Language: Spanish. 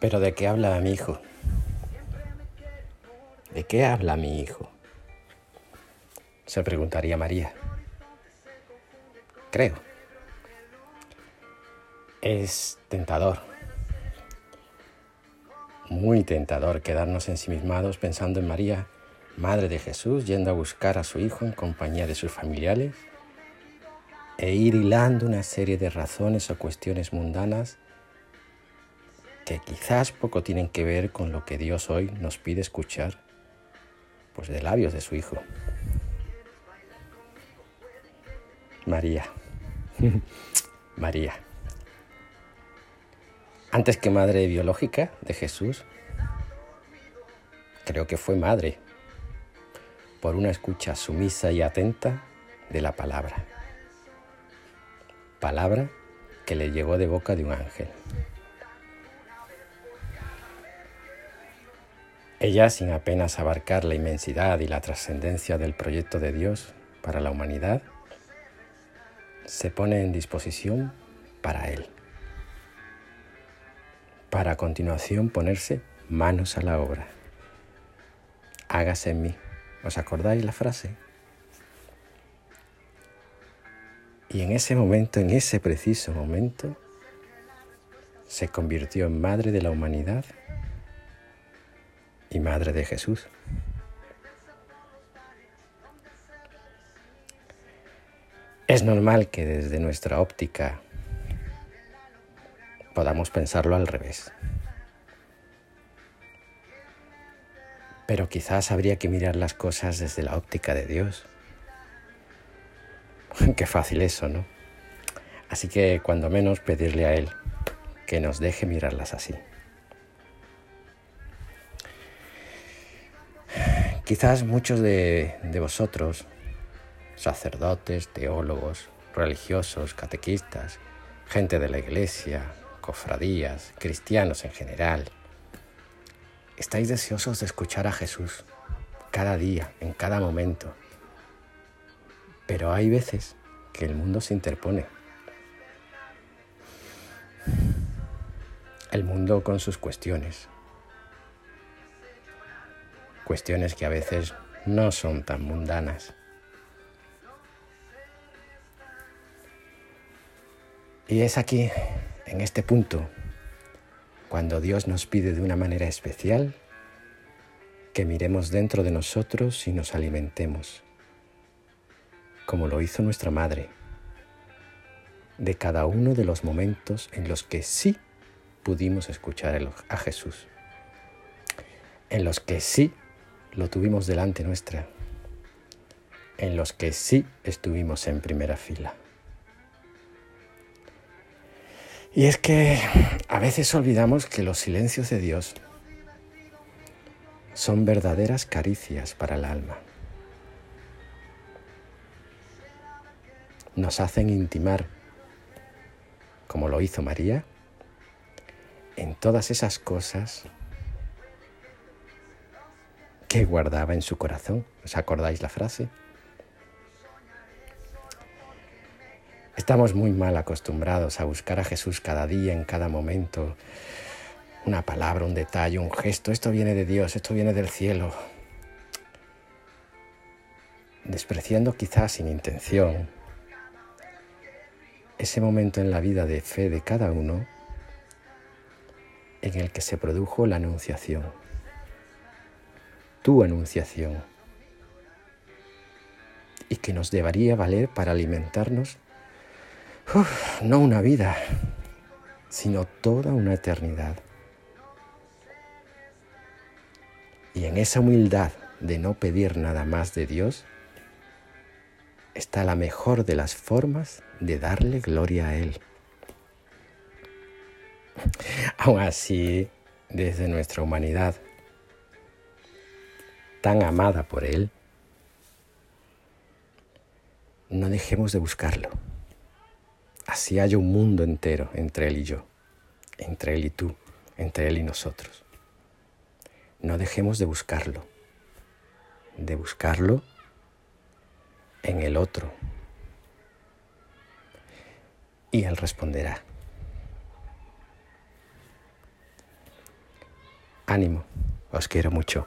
Pero ¿de qué habla mi hijo? ¿De qué habla mi hijo? Se preguntaría María. Creo. Es tentador. Muy tentador quedarnos ensimismados pensando en María, Madre de Jesús, yendo a buscar a su hijo en compañía de sus familiares e ir hilando una serie de razones o cuestiones mundanas que quizás poco tienen que ver con lo que Dios hoy nos pide escuchar, pues de labios de su Hijo. María, María. Antes que madre biológica de Jesús, creo que fue madre por una escucha sumisa y atenta de la palabra. Palabra que le llegó de boca de un ángel. Ella, sin apenas abarcar la inmensidad y la trascendencia del proyecto de Dios para la humanidad, se pone en disposición para Él, para a continuación ponerse manos a la obra. Hágase en mí. ¿Os acordáis la frase? Y en ese momento, en ese preciso momento, se convirtió en madre de la humanidad y Madre de Jesús. Es normal que desde nuestra óptica podamos pensarlo al revés. Pero quizás habría que mirar las cosas desde la óptica de Dios. Qué fácil eso, ¿no? Así que cuando menos pedirle a Él que nos deje mirarlas así. Quizás muchos de, vosotros, sacerdotes, teólogos, religiosos, catequistas, gente de la iglesia, cofradías, cristianos en general, estáis deseosos de escuchar a Jesús cada día, en cada momento. Pero hay veces que el mundo se interpone. El mundo con sus cuestiones, cuestiones que a veces no son tan mundanas. Y es aquí, en este punto, cuando Dios nos pide de una manera especial que miremos dentro de nosotros y nos alimentemos, como lo hizo nuestra Madre, de cada uno de los momentos en los que sí pudimos escuchar a Jesús, en los que sí lo tuvimos delante nuestra, en los que sí estuvimos en primera fila. Y es que a veces olvidamos que los silencios de Dios son verdaderas caricias para el alma. Nos hacen intimar, como lo hizo María, en todas esas cosas que guardaba en su corazón. ¿Os acordáis la frase? Estamos muy mal acostumbrados a buscar a Jesús cada día, en cada momento. Una palabra, un detalle, un gesto. Esto viene de Dios, esto viene del cielo. Despreciando quizás sin intención ese momento en la vida de fe de cada uno en el que se produjo la anunciación tu anunciación y que nos debería valer para alimentarnos no una vida, sino toda una eternidad. Y en esa humildad de no pedir nada más de Dios está la mejor de las formas de darle gloria a Él. Aún así, desde nuestra humanidad, tan amada por Él, no dejemos de buscarlo. Así haya un mundo entero entre Él y yo, entre Él y tú, entre Él y nosotros. No dejemos de buscarlo, de buscarlo en el otro. Y él responderá. Ánimo, os quiero mucho.